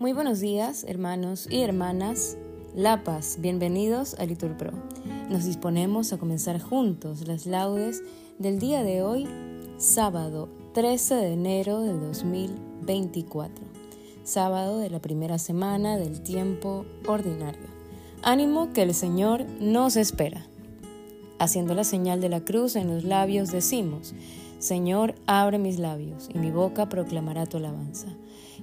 Muy buenos días, hermanos y hermanas. La Paz, bienvenidos a Litur Pro. Nos disponemos a comenzar juntos las laudes del día de hoy, sábado 13 de enero de 2024, sábado de la primera semana del tiempo ordinario. Ánimo que el Señor nos espera. Haciendo la señal de la cruz en los labios decimos, Señor, abre mis labios y mi boca proclamará tu alabanza.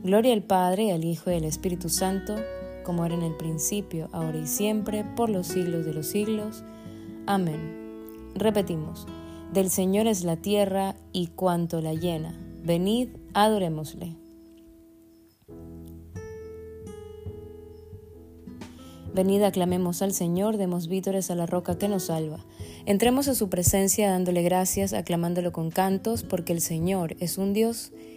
Gloria al Padre, al Hijo y al Espíritu Santo, como era en el principio, ahora y siempre, por los siglos de los siglos. Amén. Repetimos, del Señor es la tierra y cuanto la llena. Venid, adorémosle. Venid, aclamemos al Señor, demos vítores a la roca que nos salva. Entremos a su presencia dándole gracias, aclamándolo con cantos, porque el Señor es un Dios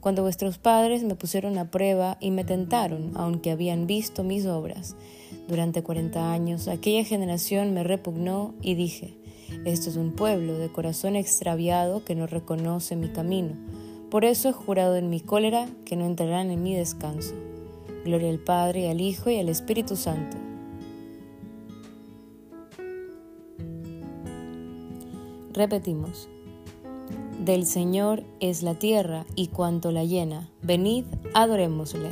cuando vuestros padres me pusieron a prueba y me tentaron, aunque habían visto mis obras. Durante cuarenta años aquella generación me repugnó y dije, esto es un pueblo de corazón extraviado que no reconoce mi camino. Por eso he jurado en mi cólera que no entrarán en mi descanso. Gloria al Padre, al Hijo y al Espíritu Santo. Repetimos. Del Señor es la tierra y cuanto la llena. Venid, adorémosle.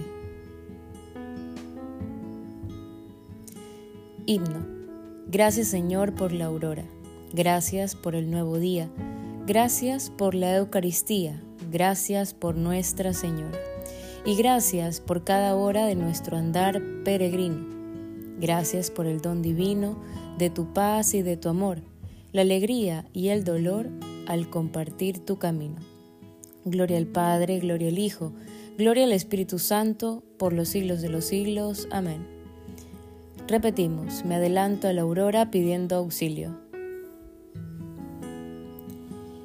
Himno. Gracias Señor por la aurora. Gracias por el nuevo día. Gracias por la Eucaristía. Gracias por Nuestra Señora. Y gracias por cada hora de nuestro andar peregrino. Gracias por el don divino de tu paz y de tu amor, la alegría y el dolor al compartir tu camino. Gloria al Padre, gloria al Hijo, gloria al Espíritu Santo, por los siglos de los siglos. Amén. Repetimos, me adelanto a la aurora pidiendo auxilio.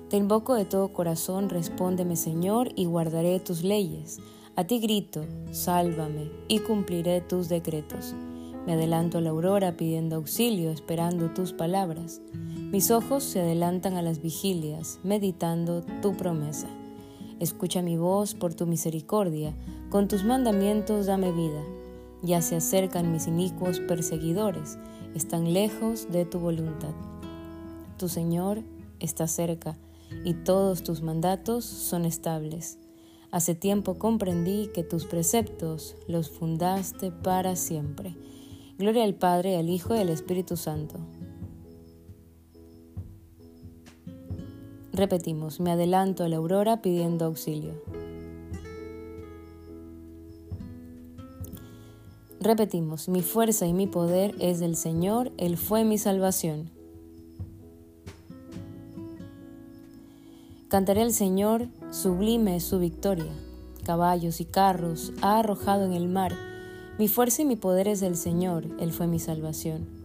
Te invoco de todo corazón, respóndeme Señor, y guardaré tus leyes. A ti grito, sálvame, y cumpliré tus decretos. Me adelanto a la aurora pidiendo auxilio, esperando tus palabras. Mis ojos se adelantan a las vigilias, meditando tu promesa. Escucha mi voz por tu misericordia, con tus mandamientos dame vida. Ya se acercan mis inicuos perseguidores, están lejos de tu voluntad. Tu Señor está cerca, y todos tus mandatos son estables. Hace tiempo comprendí que tus preceptos los fundaste para siempre. Gloria al Padre, al Hijo y al Espíritu Santo Repetimos, me adelanto a la aurora pidiendo auxilio. Repetimos, mi fuerza y mi poder es del Señor, Él fue mi salvación. Cantaré al Señor, sublime es su victoria. Caballos y carros ha arrojado en el mar. Mi fuerza y mi poder es del Señor, Él fue mi salvación.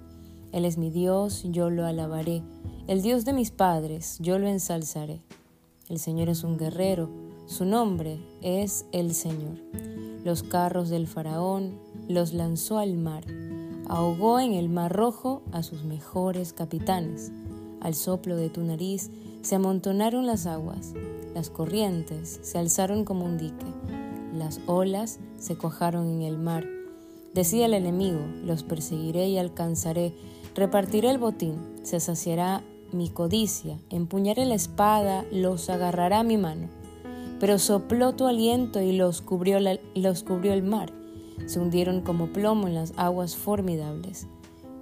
Él es mi Dios, yo lo alabaré el Dios de mis padres, yo lo ensalzaré. El Señor es un guerrero, su nombre es el Señor. Los carros del faraón los lanzó al mar, ahogó en el mar rojo a sus mejores capitanes. Al soplo de tu nariz se amontonaron las aguas, las corrientes se alzaron como un dique, las olas se cojaron en el mar. Decía el enemigo, los perseguiré y alcanzaré, repartiré el botín, se saciará mi codicia, empuñaré la espada, los agarrará mi mano. Pero sopló tu aliento y los cubrió, el mar. Se hundieron como plomo en las aguas formidables.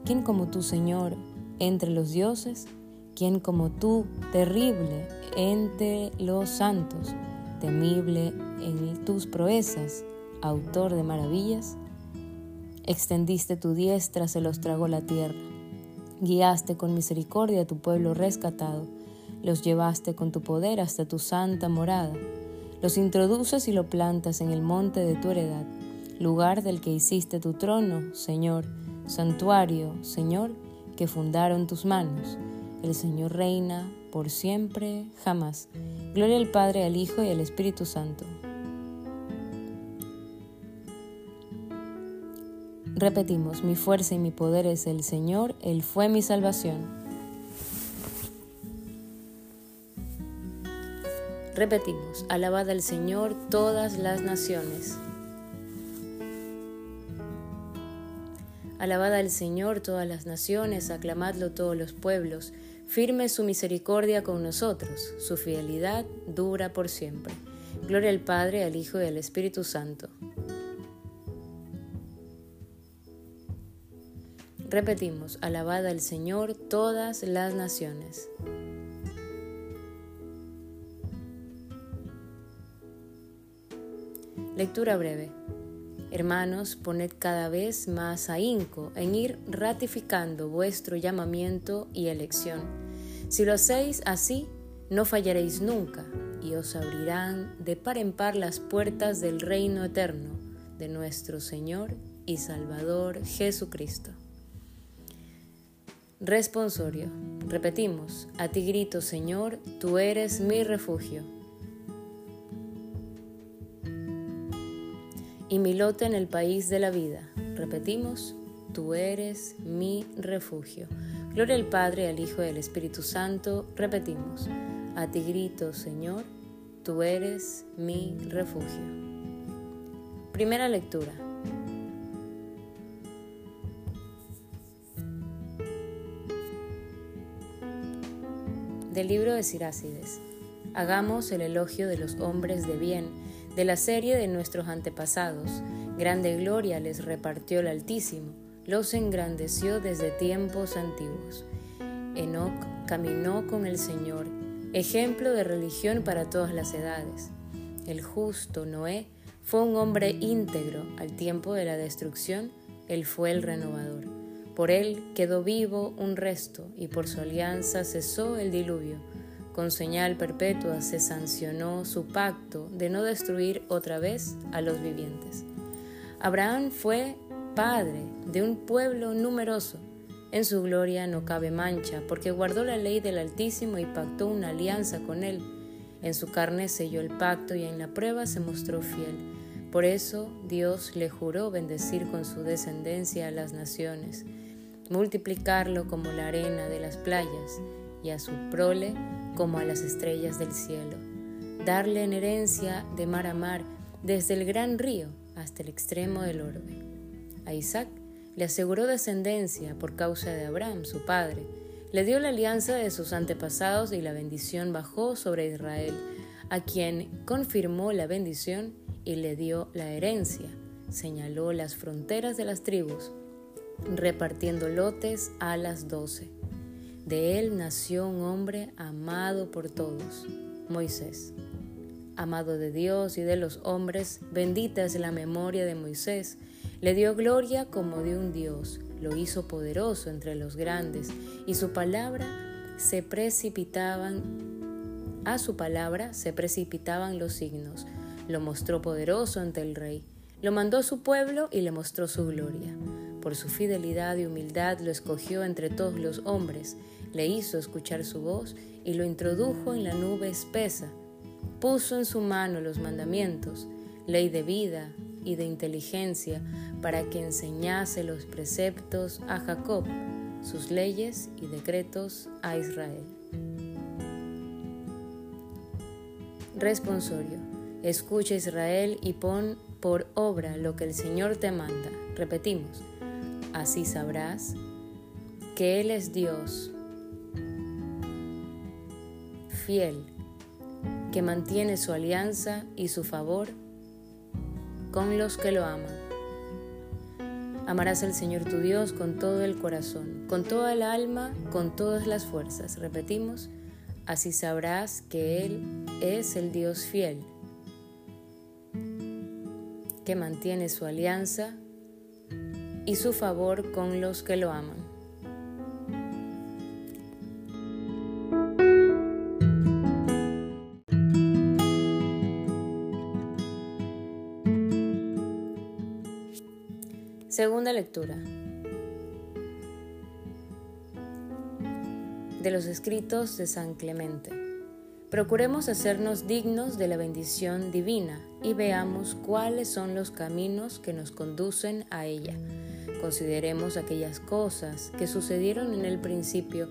¿Quién como tú, Señor, entre los dioses? ¿Quién como tú, terrible entre los santos, temible en tus proezas, autor de maravillas? Extendiste tu diestra, se los tragó la tierra Guiaste con misericordia a tu pueblo rescatado, los llevaste con tu poder hasta tu santa morada, los introduces y lo plantas en el monte de tu heredad, lugar del que hiciste tu trono, Señor, santuario, Señor, que fundaron tus manos. El Señor reina por siempre, jamás. Gloria al Padre, al Hijo y al Espíritu Santo. Repetimos, mi fuerza y mi poder es el Señor, Él fue mi salvación. Repetimos, alabad al Señor todas las naciones. Alabad al Señor todas las naciones, aclamadlo todos los pueblos. Firme su misericordia con nosotros, su fidelidad dura por siempre. Gloria al Padre, al Hijo y al Espíritu Santo. Repetimos, alabad al Señor todas las naciones. Lectura breve. Hermanos, poned cada vez más ahínco en ir ratificando vuestro llamamiento y elección. Si lo hacéis así, no fallaréis nunca y os abrirán de par en par las puertas del reino eterno de nuestro Señor y Salvador Jesucristo. Responsorio. Repetimos, a ti grito Señor, tú eres mi refugio. y mi lote en el país de la vida. Repetimos, tú eres mi refugio. Gloria al Padre, al Hijo y al Espíritu Santo. Repetimos, a ti grito, Señor, tú eres mi refugio. Primera lectura. Del libro de Sirácides. Hagamos el elogio de los hombres de bien de la serie de nuestros antepasados. Grande gloria les repartió el Altísimo, los engrandeció desde tiempos antiguos. Enoc caminó con el Señor, ejemplo de religión para todas las edades. El justo Noé fue un hombre íntegro al tiempo de la destrucción, él fue el renovador. Por él quedó vivo un resto y por su alianza cesó el diluvio con señal perpetua se sancionó su pacto de no destruir otra vez a los vivientes. Abraham fue padre de un pueblo numeroso. En su gloria no cabe mancha, porque guardó la ley del Altísimo y pactó una alianza con él. En su carne selló el pacto y en la prueba se mostró fiel. Por eso Dios le juró bendecir con su descendencia a las naciones, multiplicarlo como la arena de las playas, y a su prole como a las estrellas del cielo, darle en herencia de mar a mar, desde el gran río hasta el extremo del orbe. A Isaac le aseguró descendencia por causa de Abraham, su padre, le dio la alianza de sus antepasados y la bendición bajó sobre Israel, a quien confirmó la bendición y le dio la herencia, señaló las fronteras de las tribus, repartiendo lotes a las doce. De él nació un hombre amado por todos, Moisés. Amado de Dios y de los hombres, bendita es la memoria de Moisés. Le dio gloria como de un Dios, lo hizo poderoso entre los grandes, y su palabra se precipitaban, a su palabra se precipitaban los signos. Lo mostró poderoso ante el rey, lo mandó a su pueblo y le mostró su gloria. Por su fidelidad y humildad lo escogió entre todos los hombres le hizo escuchar su voz y lo introdujo en la nube espesa. Puso en su mano los mandamientos, ley de vida y de inteligencia, para que enseñase los preceptos a Jacob, sus leyes y decretos a Israel. Responsorio. Escucha Israel y pon por obra lo que el Señor te manda. Repetimos. Así sabrás que Él es Dios fiel, que mantiene su alianza y su favor con los que lo aman. Amarás al Señor tu Dios con todo el corazón, con toda el alma, con todas las fuerzas. Repetimos, así sabrás que Él es el Dios fiel, que mantiene su alianza y su favor con los que lo aman. Segunda lectura. De los escritos de San Clemente. Procuremos hacernos dignos de la bendición divina y veamos cuáles son los caminos que nos conducen a ella. Consideremos aquellas cosas que sucedieron en el principio.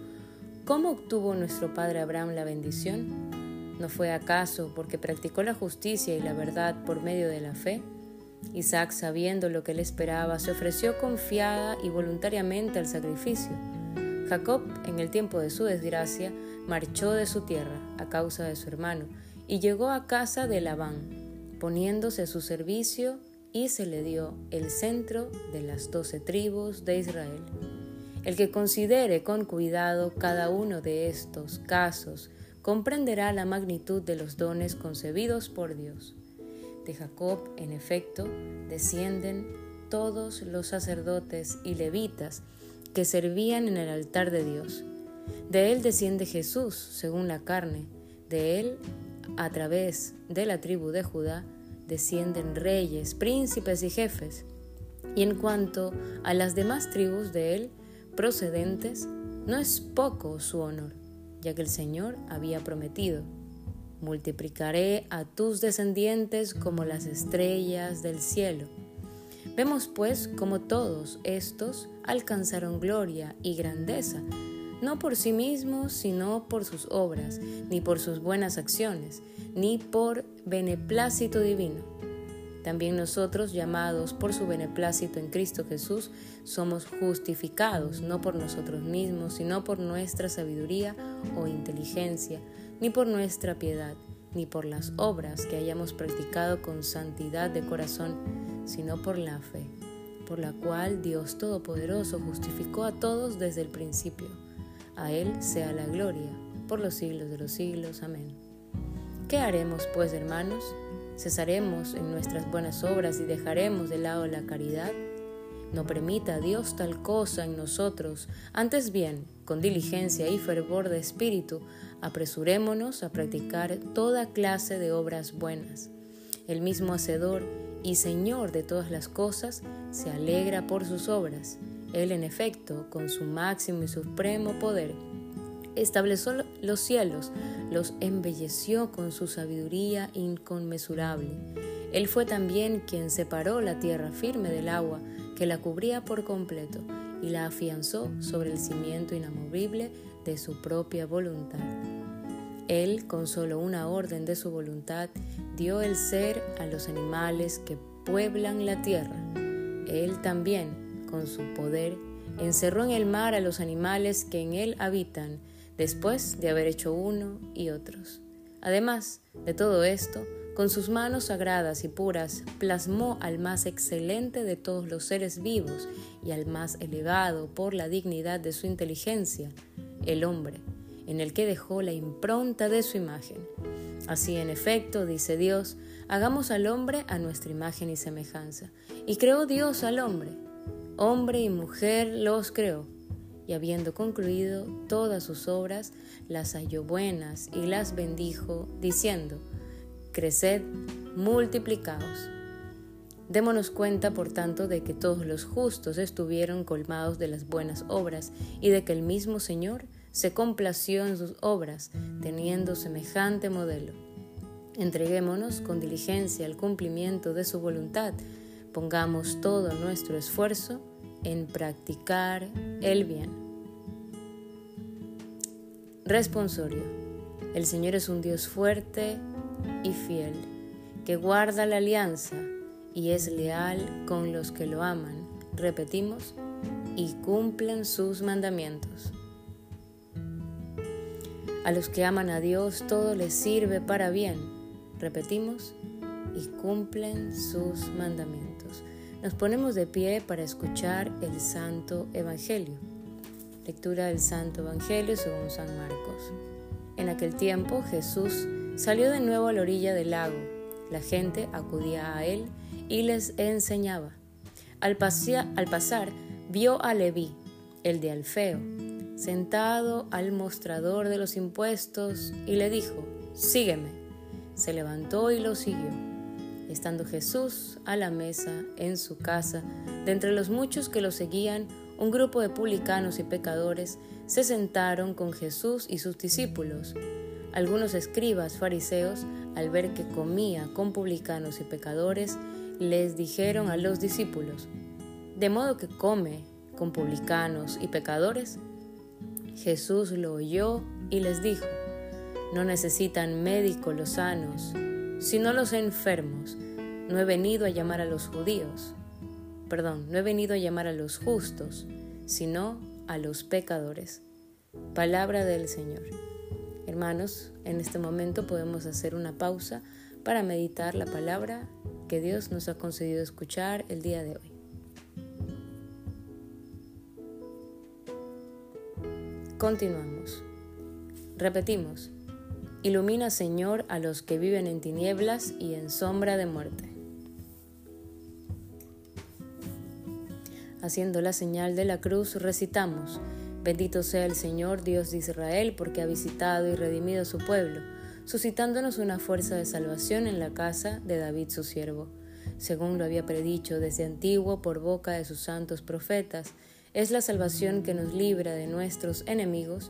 ¿Cómo obtuvo nuestro padre Abraham la bendición? ¿No fue acaso porque practicó la justicia y la verdad por medio de la fe? Isaac, sabiendo lo que le esperaba, se ofreció confiada y voluntariamente al sacrificio. Jacob, en el tiempo de su desgracia, marchó de su tierra a causa de su hermano y llegó a casa de Labán, poniéndose a su servicio y se le dio el centro de las doce tribus de Israel. El que considere con cuidado cada uno de estos casos comprenderá la magnitud de los dones concebidos por Dios. De Jacob, en efecto, descienden todos los sacerdotes y levitas que servían en el altar de Dios de él desciende Jesús, según la carne. De él, a través de la tribu de Judá, descienden reyes, príncipes y jefes. Y en cuanto a las demás tribus de él procedentes, no es poco su honor, ya que el Señor había prometido, multiplicaré a tus descendientes como las estrellas del cielo. Vemos pues como todos estos alcanzaron gloria y grandeza no por sí mismos, sino por sus obras, ni por sus buenas acciones, ni por beneplácito divino. También nosotros, llamados por su beneplácito en Cristo Jesús, somos justificados, no por nosotros mismos, sino por nuestra sabiduría o inteligencia, ni por nuestra piedad, ni por las obras que hayamos practicado con santidad de corazón, sino por la fe, por la cual Dios Todopoderoso justificó a todos desde el principio a Él sea la gloria por los siglos de los siglos. Amén. ¿Qué haremos pues, hermanos? ¿Cesaremos en nuestras buenas obras y dejaremos de lado la caridad? No permita Dios tal cosa en nosotros, antes bien, con diligencia y fervor de espíritu, apresurémonos a practicar toda clase de obras buenas. El mismo Hacedor y Señor de todas las cosas se alegra por sus obras él, en efecto, con su máximo y supremo poder, estableció los cielos, los embelleció con su sabiduría inconmensurable. Él fue también quien separó la tierra firme del agua que la cubría por completo y la afianzó sobre el cimiento inamovible de su propia voluntad. Él, con solo una orden de su voluntad, dio el ser a los animales que pueblan la tierra. Él también, con su poder, encerró en el mar a los animales que en él habitan, después de haber hecho uno y otros. Además de todo esto, con sus manos sagradas y puras, plasmó al más excelente de todos los seres vivos y al más elevado por la dignidad de su inteligencia, el hombre, en el que dejó la impronta de su imagen. Así, en efecto, dice Dios, hagamos al hombre a nuestra imagen y semejanza. Y creó Dios al hombre, Hombre y mujer los creó, y habiendo concluido todas sus obras, las halló buenas y las bendijo, diciendo, Creced, multiplicaos. Démonos cuenta, por tanto, de que todos los justos estuvieron colmados de las buenas obras y de que el mismo Señor se complació en sus obras, teniendo semejante modelo. Entreguémonos con diligencia al cumplimiento de su voluntad, Pongamos todo nuestro esfuerzo en practicar el bien. Responsorio. El Señor es un Dios fuerte y fiel, que guarda la alianza y es leal con los que lo aman. Repetimos, y cumplen sus mandamientos. A los que aman a Dios todo les sirve para bien. Repetimos, y cumplen sus mandamientos. Nos ponemos de pie para escuchar el Santo Evangelio. Lectura del Santo Evangelio según San Marcos. En aquel tiempo Jesús salió de nuevo a la orilla del lago. La gente acudía a él y les enseñaba. Al, al pasar vio a Leví, el de Alfeo, sentado al mostrador de los impuestos y le dijo, Sígueme. Se levantó y lo siguió. Estando Jesús a la mesa en su casa, de entre los muchos que lo seguían, un grupo de publicanos y pecadores se sentaron con Jesús y sus discípulos. Algunos escribas fariseos, al ver que comía con publicanos y pecadores, les dijeron a los discípulos, ¿de modo que come con publicanos y pecadores? Jesús lo oyó y les dijo, no necesitan médico los sanos, sino los enfermos. No he venido a llamar a los judíos, perdón, no he venido a llamar a los justos, sino a los pecadores. Palabra del Señor. Hermanos, en este momento podemos hacer una pausa para meditar la palabra que Dios nos ha concedido escuchar el día de hoy. Continuamos. Repetimos. Ilumina, Señor, a los que viven en tinieblas y en sombra de muerte. Haciendo la señal de la cruz, recitamos, Bendito sea el Señor, Dios de Israel, porque ha visitado y redimido a su pueblo, suscitándonos una fuerza de salvación en la casa de David su siervo. Según lo había predicho desde antiguo por boca de sus santos profetas, es la salvación que nos libra de nuestros enemigos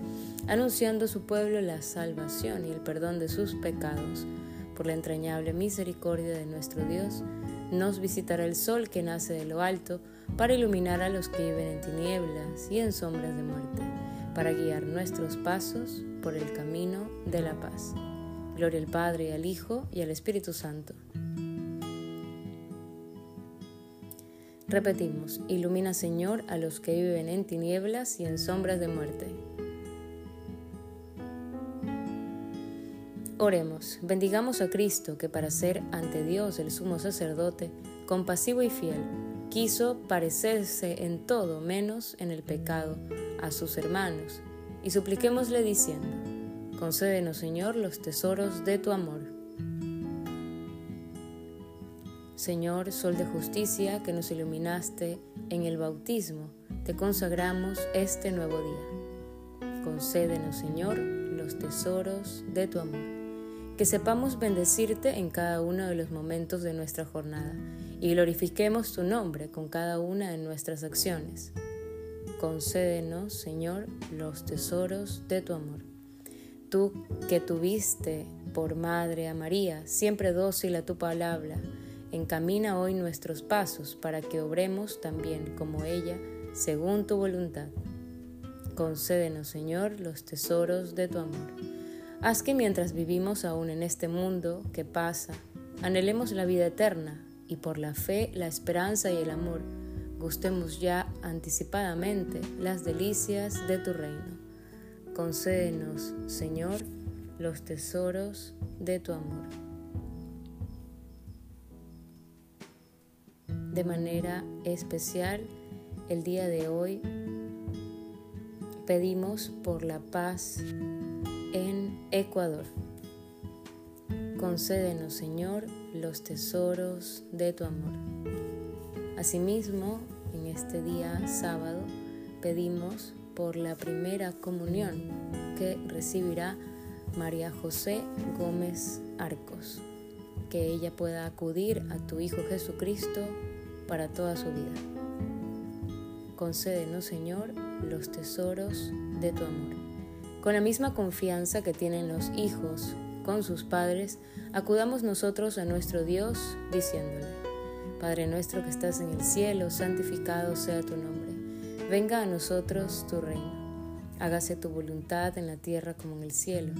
anunciando a su pueblo la salvación y el perdón de sus pecados. Por la entrañable misericordia de nuestro Dios, nos visitará el sol que nace de lo alto, para iluminar a los que viven en tinieblas y en sombras de muerte, para guiar nuestros pasos por el camino de la paz. Gloria al Padre al Hijo y al Espíritu Santo. Repetimos, ilumina Señor a los que viven en tinieblas y en sombras de muerte. Oremos, bendigamos a Cristo que para ser ante Dios el sumo sacerdote, compasivo y fiel, quiso parecerse en todo menos en el pecado a sus hermanos, y supliquémosle diciendo, concédenos Señor los tesoros de tu amor. Señor, Sol de justicia que nos iluminaste en el bautismo, te consagramos este nuevo día. Concédenos, Señor, los tesoros de tu amor que sepamos bendecirte en cada uno de los momentos de nuestra jornada y glorifiquemos tu nombre con cada una de nuestras acciones. Concédenos, Señor, los tesoros de tu amor. Tú que tuviste por madre a María, siempre dócil a tu palabra, encamina hoy nuestros pasos para que obremos también como ella, según tu voluntad. Concédenos, Señor, los tesoros de tu amor. Haz que mientras vivimos aún en este mundo que pasa, anhelemos la vida eterna y por la fe, la esperanza y el amor, gustemos ya anticipadamente las delicias de tu reino. Concédenos, Señor, los tesoros de tu amor. De manera especial, el día de hoy pedimos por la paz en Ecuador. Concédenos, Señor, los tesoros de tu amor. Asimismo, en este día sábado, pedimos por la primera comunión que recibirá María José Gómez Arcos, que ella pueda acudir a tu Hijo Jesucristo para toda su vida. Concédenos, Señor, los tesoros de tu amor. Con la misma confianza que tienen los hijos con sus padres, acudamos nosotros a nuestro Dios diciéndole, Padre nuestro que estás en el cielo, santificado sea tu nombre, venga a nosotros tu reino, hágase tu voluntad en la tierra como en el cielo.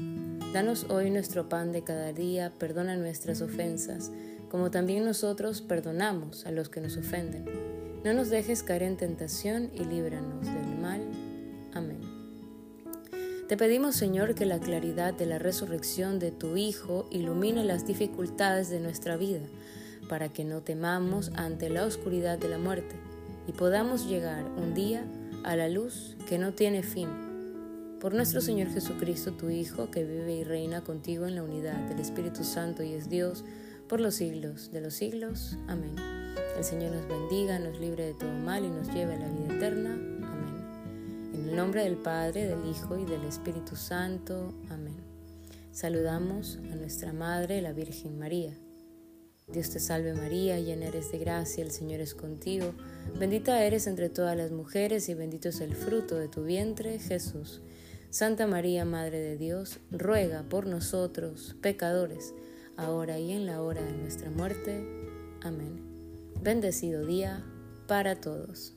Danos hoy nuestro pan de cada día, perdona nuestras ofensas, como también nosotros perdonamos a los que nos ofenden. No nos dejes caer en tentación y líbranos del. Te pedimos, Señor, que la claridad de la resurrección de tu Hijo ilumine las dificultades de nuestra vida, para que no temamos ante la oscuridad de la muerte y podamos llegar un día a la luz que no tiene fin. por nuestro Señor Jesucristo, tu Hijo, que vive y reina contigo en la unidad del Espíritu Santo y es Dios por los siglos de los siglos. Amén. El Señor nos bendiga, nos libre de todo mal y nos lleve a la vida eterna. El nombre del Padre, del Hijo y del Espíritu Santo. Amén. Saludamos a nuestra Madre, la Virgen María. Dios te salve María, llena eres de gracia, el Señor es contigo. Bendita eres entre todas las mujeres y bendito es el fruto de tu vientre, Jesús. Santa María, Madre de Dios, ruega por nosotros, pecadores, ahora y en la hora de nuestra muerte. Amén. Bendecido día para todos.